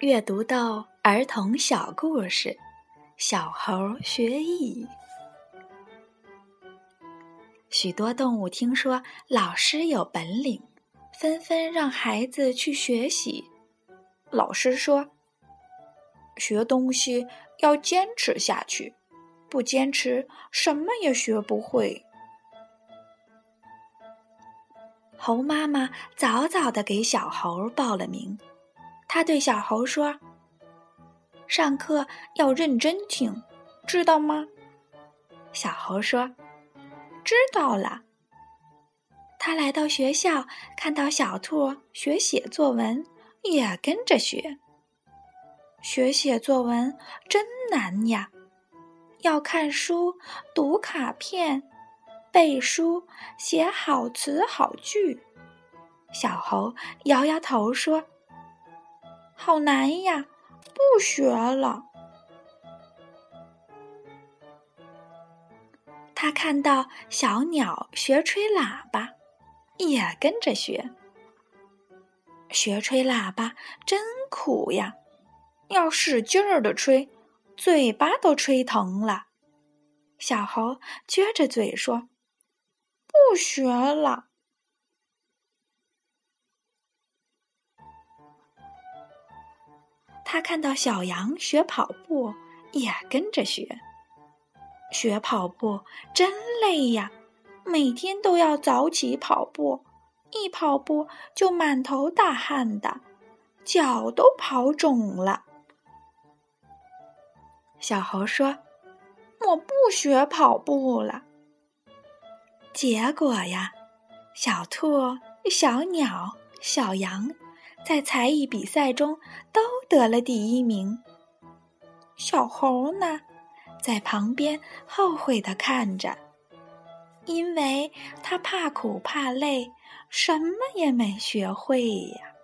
阅读到儿童小故事，《小猴学艺》。许多动物听说老师有本领，纷纷让孩子去学习。老师说：“学东西要坚持下去，不坚持什么也学不会。”猴妈妈早早的给小猴报了名。他对小猴说：“上课要认真听，知道吗？”小猴说：“知道了。”他来到学校，看到小兔学写作文，也跟着学。学写作文真难呀，要看书、读卡片、背书、写好词好句。小猴摇摇头说。好难呀，不学了。他看到小鸟学吹喇叭，也跟着学。学吹喇叭真苦呀，要使劲儿的吹，嘴巴都吹疼了。小猴撅着嘴说：“不学了。”他看到小羊学跑步，也跟着学。学跑步真累呀，每天都要早起跑步，一跑步就满头大汗的，脚都跑肿了。小猴说：“我不学跑步了。”结果呀，小兔、小鸟、小羊。在才艺比赛中都得了第一名。小猴呢，在旁边后悔地看着，因为他怕苦怕累，什么也没学会呀。